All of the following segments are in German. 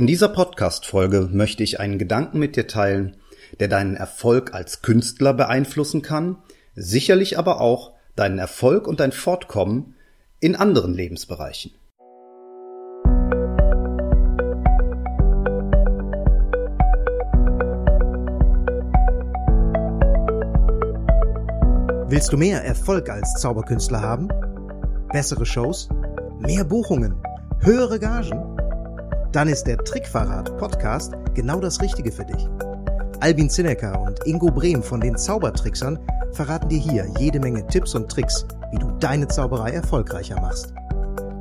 In dieser Podcast-Folge möchte ich einen Gedanken mit dir teilen, der deinen Erfolg als Künstler beeinflussen kann, sicherlich aber auch deinen Erfolg und dein Fortkommen in anderen Lebensbereichen. Willst du mehr Erfolg als Zauberkünstler haben? Bessere Shows? Mehr Buchungen? Höhere Gagen? Dann ist der Trickverrat Podcast genau das Richtige für dich. Albin Zinecker und Ingo Brehm von den Zaubertricksern verraten dir hier jede Menge Tipps und Tricks, wie du deine Zauberei erfolgreicher machst.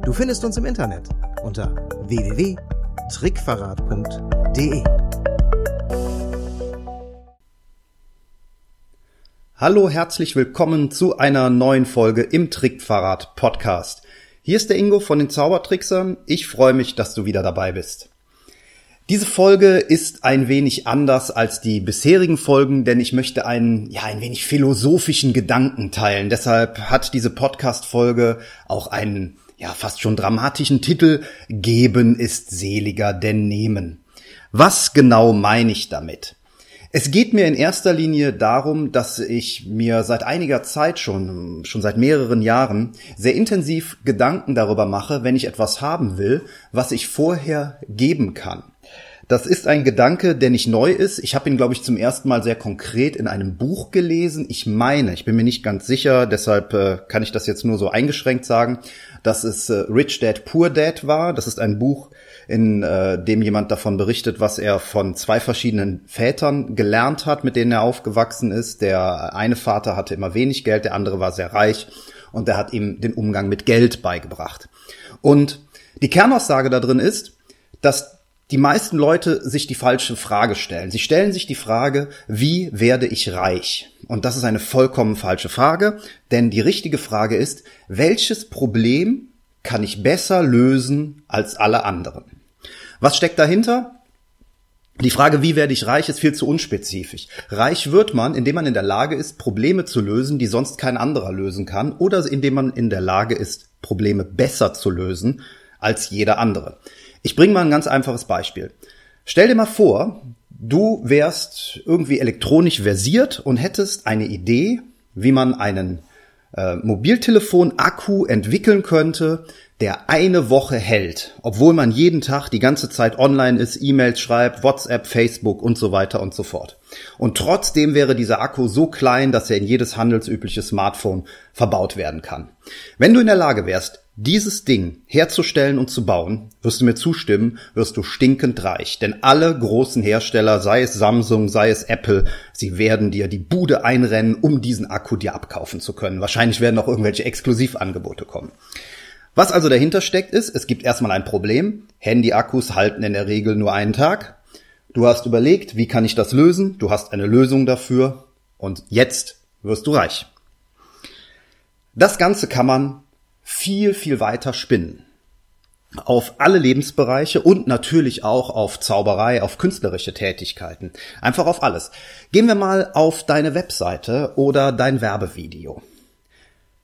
Du findest uns im Internet unter www.trickverrat.de. Hallo, herzlich willkommen zu einer neuen Folge im Trickverrat Podcast. Hier ist der Ingo von den Zaubertricksern. Ich freue mich, dass du wieder dabei bist. Diese Folge ist ein wenig anders als die bisherigen Folgen, denn ich möchte einen, ja, ein wenig philosophischen Gedanken teilen. Deshalb hat diese Podcast-Folge auch einen, ja, fast schon dramatischen Titel. Geben ist seliger denn nehmen. Was genau meine ich damit? Es geht mir in erster Linie darum, dass ich mir seit einiger Zeit schon, schon seit mehreren Jahren, sehr intensiv Gedanken darüber mache, wenn ich etwas haben will, was ich vorher geben kann. Das ist ein Gedanke, der nicht neu ist. Ich habe ihn, glaube ich, zum ersten Mal sehr konkret in einem Buch gelesen. Ich meine, ich bin mir nicht ganz sicher, deshalb äh, kann ich das jetzt nur so eingeschränkt sagen, dass es äh, Rich Dad Poor Dad war. Das ist ein Buch, in äh, dem jemand davon berichtet, was er von zwei verschiedenen Vätern gelernt hat, mit denen er aufgewachsen ist. Der eine Vater hatte immer wenig Geld, der andere war sehr reich und der hat ihm den Umgang mit Geld beigebracht. Und die Kernaussage da drin ist, dass die meisten Leute sich die falsche Frage stellen. Sie stellen sich die Frage, wie werde ich reich? Und das ist eine vollkommen falsche Frage, denn die richtige Frage ist, welches Problem kann ich besser lösen als alle anderen? Was steckt dahinter? Die Frage, wie werde ich reich, ist viel zu unspezifisch. Reich wird man, indem man in der Lage ist, Probleme zu lösen, die sonst kein anderer lösen kann, oder indem man in der Lage ist, Probleme besser zu lösen als jeder andere. Ich bringe mal ein ganz einfaches Beispiel. Stell dir mal vor, du wärst irgendwie elektronisch versiert und hättest eine Idee, wie man einen äh, Mobiltelefon-Akku entwickeln könnte, der eine Woche hält, obwohl man jeden Tag die ganze Zeit online ist, E-Mails schreibt, WhatsApp, Facebook und so weiter und so fort. Und trotzdem wäre dieser Akku so klein, dass er in jedes handelsübliche Smartphone verbaut werden kann. Wenn du in der Lage wärst, dieses Ding herzustellen und zu bauen, wirst du mir zustimmen, wirst du stinkend reich. Denn alle großen Hersteller, sei es Samsung, sei es Apple, sie werden dir die Bude einrennen, um diesen Akku dir abkaufen zu können. Wahrscheinlich werden auch irgendwelche Exklusivangebote kommen. Was also dahinter steckt ist, es gibt erstmal ein Problem. Handy-Akkus halten in der Regel nur einen Tag. Du hast überlegt, wie kann ich das lösen? Du hast eine Lösung dafür und jetzt wirst du reich. Das Ganze kann man viel, viel weiter spinnen. Auf alle Lebensbereiche und natürlich auch auf Zauberei, auf künstlerische Tätigkeiten. Einfach auf alles. Gehen wir mal auf deine Webseite oder dein Werbevideo.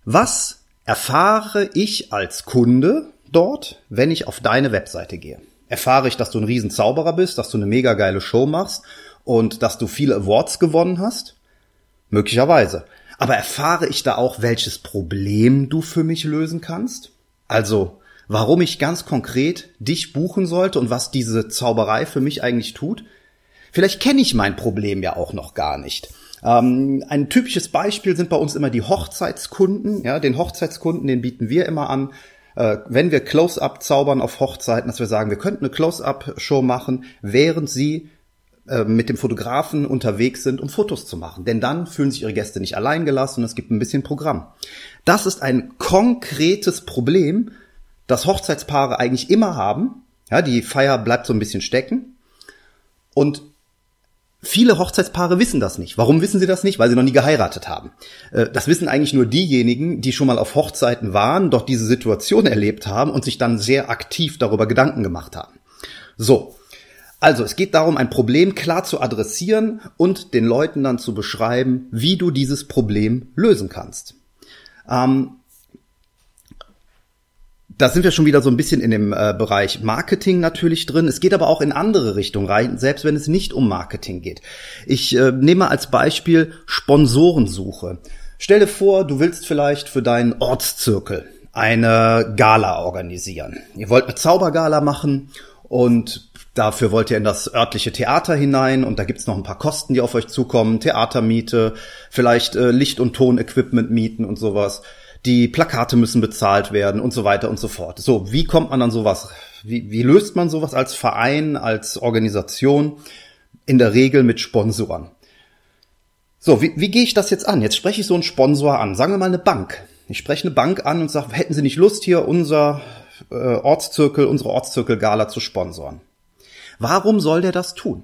Was erfahre ich als Kunde dort, wenn ich auf deine Webseite gehe? Erfahre ich, dass du ein Riesenzauberer bist, dass du eine mega geile Show machst und dass du viele Awards gewonnen hast? Möglicherweise. Aber erfahre ich da auch, welches Problem du für mich lösen kannst? Also, warum ich ganz konkret dich buchen sollte und was diese Zauberei für mich eigentlich tut? Vielleicht kenne ich mein Problem ja auch noch gar nicht. Ähm, ein typisches Beispiel sind bei uns immer die Hochzeitskunden. Ja, den Hochzeitskunden, den bieten wir immer an. Äh, wenn wir Close-up zaubern auf Hochzeiten, dass wir sagen, wir könnten eine Close-up-Show machen, während sie mit dem Fotografen unterwegs sind, um Fotos zu machen. Denn dann fühlen sich ihre Gäste nicht allein gelassen und es gibt ein bisschen Programm. Das ist ein konkretes Problem, das Hochzeitspaare eigentlich immer haben. Ja, die Feier bleibt so ein bisschen stecken. Und Viele Hochzeitspaare wissen das nicht. Warum wissen sie das nicht? Weil sie noch nie geheiratet haben. Äh, das wissen eigentlich nur diejenigen, die schon mal auf Hochzeiten waren, dort diese Situation erlebt haben und sich dann sehr aktiv darüber Gedanken gemacht haben. So, also, es geht darum, ein Problem klar zu adressieren und den Leuten dann zu beschreiben, wie du dieses Problem lösen kannst. Ähm, da sind wir schon wieder so ein bisschen in dem äh, Bereich Marketing natürlich drin. Es geht aber auch in andere Richtungen rein, selbst wenn es nicht um Marketing geht. Ich äh, nehme als Beispiel Sponsorensuche. Stell dir vor, du willst vielleicht für deinen Ortszirkel eine Gala organisieren. Ihr wollt eine Zaubergala machen und dafür wollt ihr in das örtliche Theater hinein und da gibt's noch ein paar Kosten, die auf euch zukommen. Theatermiete, vielleicht äh, Licht- und Tonequipment mieten und sowas. Die Plakate müssen bezahlt werden und so weiter und so fort. So, wie kommt man an sowas? Wie, wie löst man sowas als Verein, als Organisation? In der Regel mit Sponsoren. So, wie, wie gehe ich das jetzt an? Jetzt spreche ich so einen Sponsor an. Sagen wir mal eine Bank. Ich spreche eine Bank an und sage, hätten Sie nicht Lust, hier unser äh, Ortszirkel, unsere Ortszirkel-Gala zu sponsoren? Warum soll der das tun?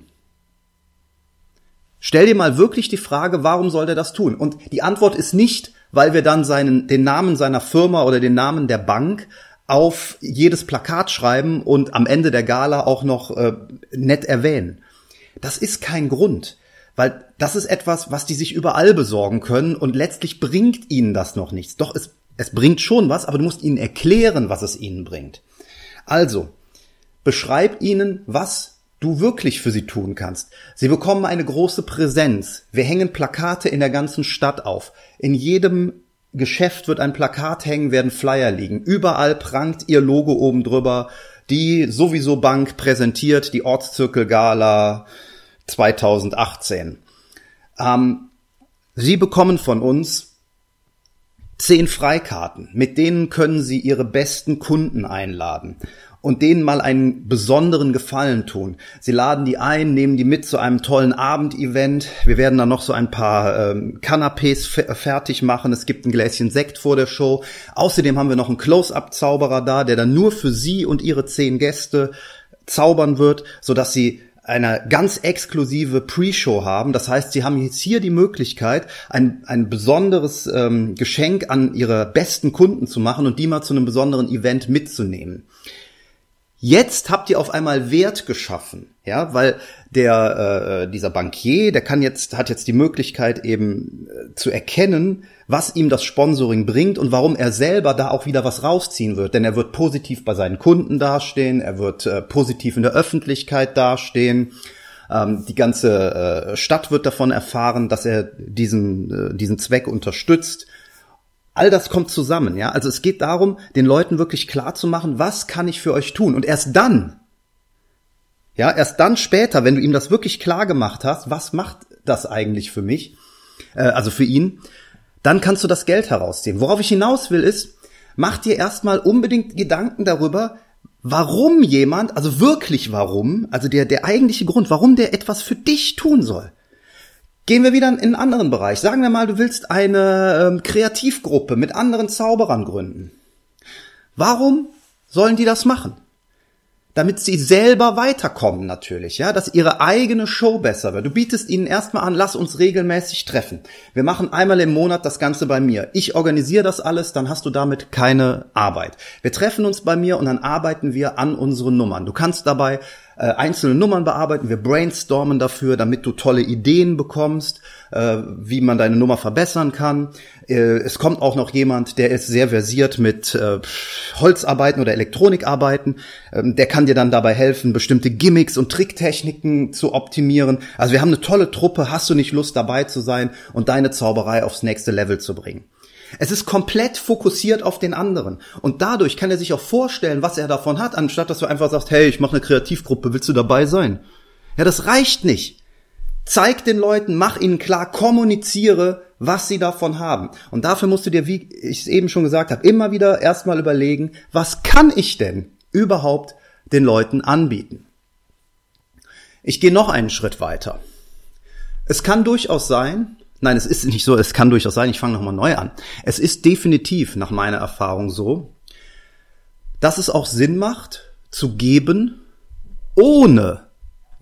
Stell dir mal wirklich die Frage, warum soll der das tun? Und die Antwort ist nicht, weil wir dann seinen, den Namen seiner Firma oder den Namen der Bank auf jedes Plakat schreiben und am Ende der Gala auch noch äh, nett erwähnen. Das ist kein Grund. Weil das ist etwas, was die sich überall besorgen können und letztlich bringt ihnen das noch nichts. Doch es, es bringt schon was, aber du musst ihnen erklären, was es ihnen bringt. Also, beschreib ihnen, was du wirklich für sie tun kannst. Sie bekommen eine große Präsenz. Wir hängen Plakate in der ganzen Stadt auf. In jedem Geschäft wird ein Plakat hängen, werden Flyer liegen. Überall prangt ihr Logo oben drüber. Die sowieso Bank präsentiert die Ortszirkel Gala, 2018. Ähm, Sie bekommen von uns zehn Freikarten. Mit denen können Sie Ihre besten Kunden einladen und denen mal einen besonderen Gefallen tun. Sie laden die ein, nehmen die mit zu einem tollen Abendevent. Wir werden dann noch so ein paar ähm, Canapés fertig machen. Es gibt ein Gläschen Sekt vor der Show. Außerdem haben wir noch einen Close-up-Zauberer da, der dann nur für Sie und Ihre zehn Gäste zaubern wird, sodass Sie eine ganz exklusive Pre-Show haben. Das heißt, sie haben jetzt hier die Möglichkeit, ein, ein besonderes ähm, Geschenk an ihre besten Kunden zu machen und die mal zu einem besonderen Event mitzunehmen. Jetzt habt ihr auf einmal Wert geschaffen, ja, weil der äh, dieser Bankier, der kann jetzt hat jetzt die Möglichkeit eben äh, zu erkennen, was ihm das Sponsoring bringt und warum er selber da auch wieder was rausziehen wird. Denn er wird positiv bei seinen Kunden dastehen, er wird äh, positiv in der Öffentlichkeit dastehen. Ähm, die ganze äh, Stadt wird davon erfahren, dass er diesen, äh, diesen Zweck unterstützt. All das kommt zusammen, ja. Also es geht darum, den Leuten wirklich klar zu machen, was kann ich für euch tun? Und erst dann, ja, erst dann später, wenn du ihm das wirklich klar gemacht hast, was macht das eigentlich für mich, äh, also für ihn, dann kannst du das Geld herausziehen. Worauf ich hinaus will ist, mach dir erstmal unbedingt Gedanken darüber, warum jemand, also wirklich warum, also der, der eigentliche Grund, warum der etwas für dich tun soll. Gehen wir wieder in einen anderen Bereich. Sagen wir mal, du willst eine ähm, Kreativgruppe mit anderen Zauberern gründen. Warum sollen die das machen? damit sie selber weiterkommen natürlich, ja, dass ihre eigene Show besser wird. Du bietest ihnen erstmal an, lass uns regelmäßig treffen. Wir machen einmal im Monat das Ganze bei mir. Ich organisiere das alles, dann hast du damit keine Arbeit. Wir treffen uns bei mir und dann arbeiten wir an unseren Nummern. Du kannst dabei äh, einzelne Nummern bearbeiten, wir brainstormen dafür, damit du tolle Ideen bekommst, äh, wie man deine Nummer verbessern kann. Äh, es kommt auch noch jemand, der ist sehr versiert mit äh, Holzarbeiten oder Elektronikarbeiten. Ähm, der kann dir dann dabei helfen, bestimmte Gimmicks und Tricktechniken zu optimieren. Also wir haben eine tolle Truppe. Hast du nicht Lust dabei zu sein und deine Zauberei aufs nächste Level zu bringen? Es ist komplett fokussiert auf den anderen. Und dadurch kann er sich auch vorstellen, was er davon hat, anstatt dass du einfach sagst, hey, ich mache eine Kreativgruppe, willst du dabei sein? Ja, das reicht nicht. Zeig den Leuten, mach ihnen klar, kommuniziere, was sie davon haben. Und dafür musst du dir, wie ich es eben schon gesagt habe, immer wieder erstmal überlegen, was kann ich denn überhaupt den Leuten anbieten? Ich gehe noch einen Schritt weiter. Es kann durchaus sein, Nein, es ist nicht so, es kann durchaus sein, ich fange nochmal neu an. Es ist definitiv nach meiner Erfahrung so, dass es auch Sinn macht, zu geben, ohne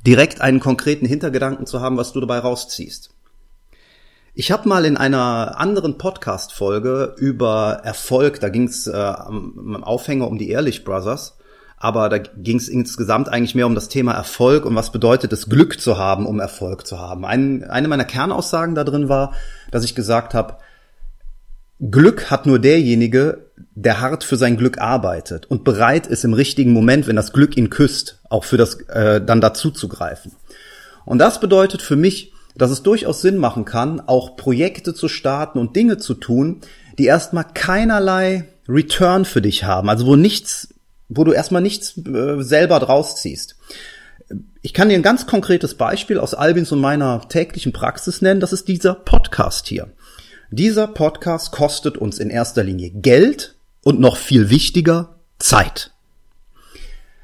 direkt einen konkreten Hintergedanken zu haben, was du dabei rausziehst. Ich habe mal in einer anderen Podcast-Folge über Erfolg, da ging es äh, am Aufhänger um die Ehrlich Brothers, aber da ging es insgesamt eigentlich mehr um das Thema Erfolg und was bedeutet es, Glück zu haben, um Erfolg zu haben. Ein, eine meiner Kernaussagen da drin war, dass ich gesagt habe, Glück hat nur derjenige, der hart für sein Glück arbeitet und bereit ist im richtigen Moment, wenn das Glück ihn küsst, auch für das äh, dann dazu zu greifen. Und das bedeutet für mich, dass es durchaus Sinn machen kann, auch Projekte zu starten und Dinge zu tun, die erstmal keinerlei Return für dich haben, also wo nichts, wo du erstmal nichts äh, selber draus ziehst. Ich kann dir ein ganz konkretes Beispiel aus Albins und meiner täglichen Praxis nennen, das ist dieser Podcast hier. Dieser Podcast kostet uns in erster Linie Geld und noch viel wichtiger Zeit.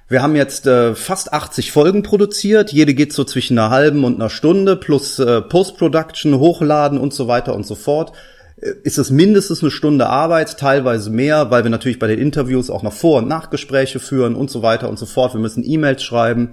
Wir haben jetzt äh, fast 80 Folgen produziert. Jede geht so zwischen einer halben und einer Stunde plus äh, Post-Production, Hochladen und so weiter und so fort. Ist es mindestens eine Stunde Arbeit, teilweise mehr, weil wir natürlich bei den Interviews auch noch Vor- und Nachgespräche führen und so weiter und so fort. Wir müssen E-Mails schreiben.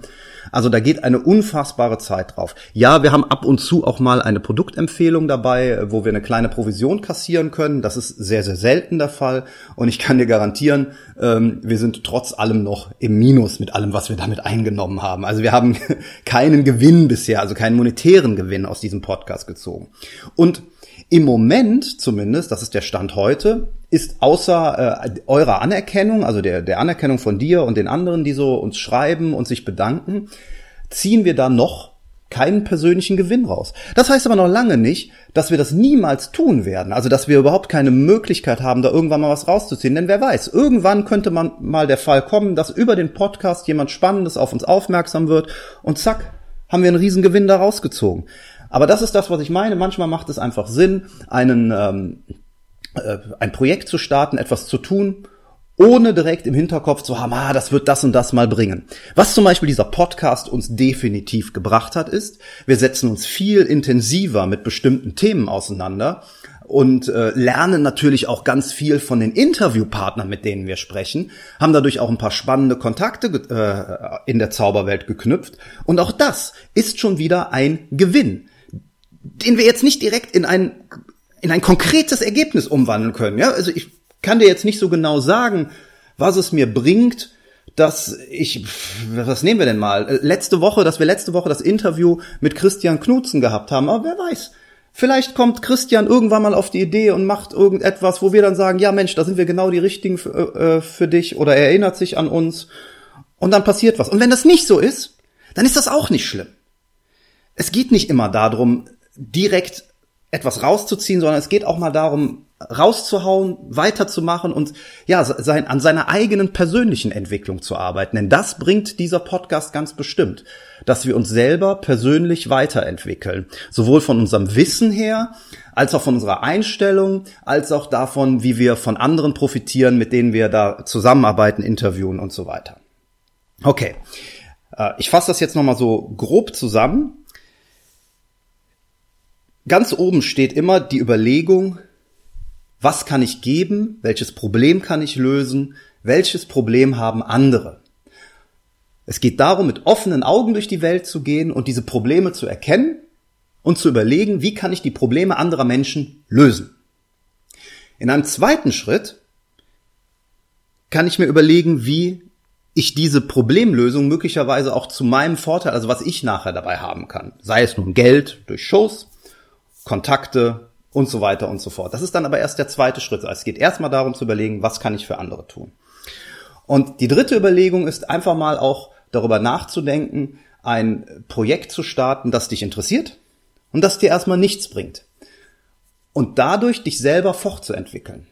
Also da geht eine unfassbare Zeit drauf. Ja, wir haben ab und zu auch mal eine Produktempfehlung dabei, wo wir eine kleine Provision kassieren können. Das ist sehr, sehr selten der Fall. Und ich kann dir garantieren, ähm, wir sind trotz allem noch im Minus mit allem, was wir damit eingenommen haben. Also wir haben keinen Gewinn bisher, also keinen monetären Gewinn aus diesem Podcast gezogen. Und im Moment zumindest, das ist der Stand heute, ist außer äh, eurer Anerkennung, also der, der Anerkennung von dir und den anderen, die so uns schreiben und sich bedanken, ziehen wir da noch keinen persönlichen Gewinn raus. Das heißt aber noch lange nicht, dass wir das niemals tun werden. Also, dass wir überhaupt keine Möglichkeit haben, da irgendwann mal was rauszuziehen. Denn wer weiß, irgendwann könnte man mal der Fall kommen, dass über den Podcast jemand Spannendes auf uns aufmerksam wird und zack, haben wir einen riesen Gewinn da rausgezogen. Aber das ist das, was ich meine. Manchmal macht es einfach Sinn, einen, ähm, äh, ein Projekt zu starten, etwas zu tun, ohne direkt im Hinterkopf zu haben, ah, das wird das und das mal bringen. Was zum Beispiel dieser Podcast uns definitiv gebracht hat, ist, wir setzen uns viel intensiver mit bestimmten Themen auseinander und äh, lernen natürlich auch ganz viel von den Interviewpartnern, mit denen wir sprechen, haben dadurch auch ein paar spannende Kontakte äh, in der Zauberwelt geknüpft und auch das ist schon wieder ein Gewinn den wir jetzt nicht direkt in ein, in ein konkretes Ergebnis umwandeln können. Ja, also ich kann dir jetzt nicht so genau sagen, was es mir bringt, dass ich, was nehmen wir denn mal? Letzte Woche, dass wir letzte Woche das Interview mit Christian Knutzen gehabt haben. Aber wer weiß. Vielleicht kommt Christian irgendwann mal auf die Idee und macht irgendetwas, wo wir dann sagen, ja Mensch, da sind wir genau die richtigen für, äh, für dich oder er erinnert sich an uns und dann passiert was. Und wenn das nicht so ist, dann ist das auch nicht schlimm. Es geht nicht immer darum, direkt etwas rauszuziehen, sondern es geht auch mal darum, rauszuhauen, weiterzumachen und ja, sein, an seiner eigenen persönlichen Entwicklung zu arbeiten. Denn das bringt dieser Podcast ganz bestimmt, dass wir uns selber persönlich weiterentwickeln. Sowohl von unserem Wissen her, als auch von unserer Einstellung, als auch davon, wie wir von anderen profitieren, mit denen wir da zusammenarbeiten, interviewen und so weiter. Okay. Äh, ich fasse das jetzt nochmal so grob zusammen. Ganz oben steht immer die Überlegung, was kann ich geben, welches Problem kann ich lösen, welches Problem haben andere. Es geht darum, mit offenen Augen durch die Welt zu gehen und diese Probleme zu erkennen und zu überlegen, wie kann ich die Probleme anderer Menschen lösen. In einem zweiten Schritt kann ich mir überlegen, wie ich diese Problemlösung möglicherweise auch zu meinem Vorteil, also was ich nachher dabei haben kann. Sei es nun Geld durch Shows, Kontakte und so weiter und so fort. Das ist dann aber erst der zweite Schritt. Also es geht erstmal darum zu überlegen, was kann ich für andere tun. Und die dritte Überlegung ist einfach mal auch darüber nachzudenken, ein Projekt zu starten, das dich interessiert und das dir erstmal nichts bringt. Und dadurch dich selber fortzuentwickeln.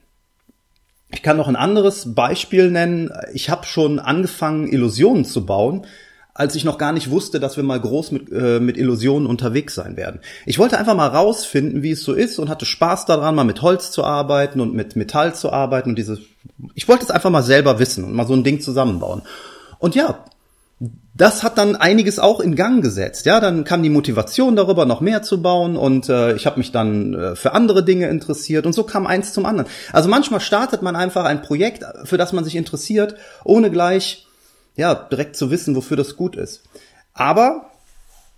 Ich kann noch ein anderes Beispiel nennen. Ich habe schon angefangen, Illusionen zu bauen, als ich noch gar nicht wusste, dass wir mal groß mit, äh, mit Illusionen unterwegs sein werden. Ich wollte einfach mal rausfinden, wie es so ist und hatte Spaß daran, mal mit Holz zu arbeiten und mit Metall zu arbeiten und dieses, ich wollte es einfach mal selber wissen und mal so ein Ding zusammenbauen. Und ja, das hat dann einiges auch in Gang gesetzt. Ja, dann kam die Motivation darüber, noch mehr zu bauen und äh, ich habe mich dann äh, für andere Dinge interessiert und so kam eins zum anderen. Also manchmal startet man einfach ein Projekt, für das man sich interessiert, ohne gleich ja, direkt zu wissen, wofür das gut ist. Aber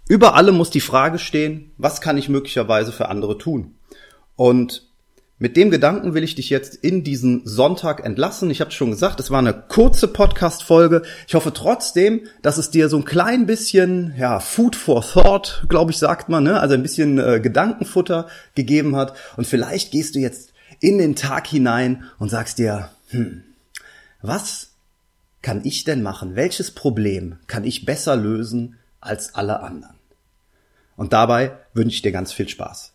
über allem muss die Frage stehen, was kann ich möglicherweise für andere tun? Und mit dem Gedanken will ich dich jetzt in diesen Sonntag entlassen. Ich habe schon gesagt, es war eine kurze Podcast-Folge. Ich hoffe trotzdem, dass es dir so ein klein bisschen, ja, Food for Thought, glaube ich, sagt man, ne? also ein bisschen äh, Gedankenfutter gegeben hat. Und vielleicht gehst du jetzt in den Tag hinein und sagst dir, hm, was kann ich denn machen? Welches Problem kann ich besser lösen als alle anderen? Und dabei wünsche ich dir ganz viel Spaß.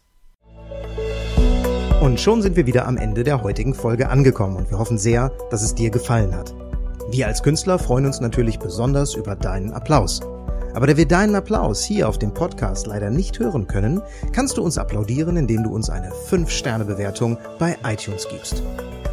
Und schon sind wir wieder am Ende der heutigen Folge angekommen und wir hoffen sehr, dass es dir gefallen hat. Wir als Künstler freuen uns natürlich besonders über deinen Applaus. Aber da wir deinen Applaus hier auf dem Podcast leider nicht hören können, kannst du uns applaudieren, indem du uns eine 5-Sterne-Bewertung bei iTunes gibst.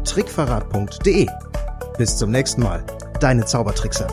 www.trickverrat.de. Bis zum nächsten Mal, deine Zaubertrickser.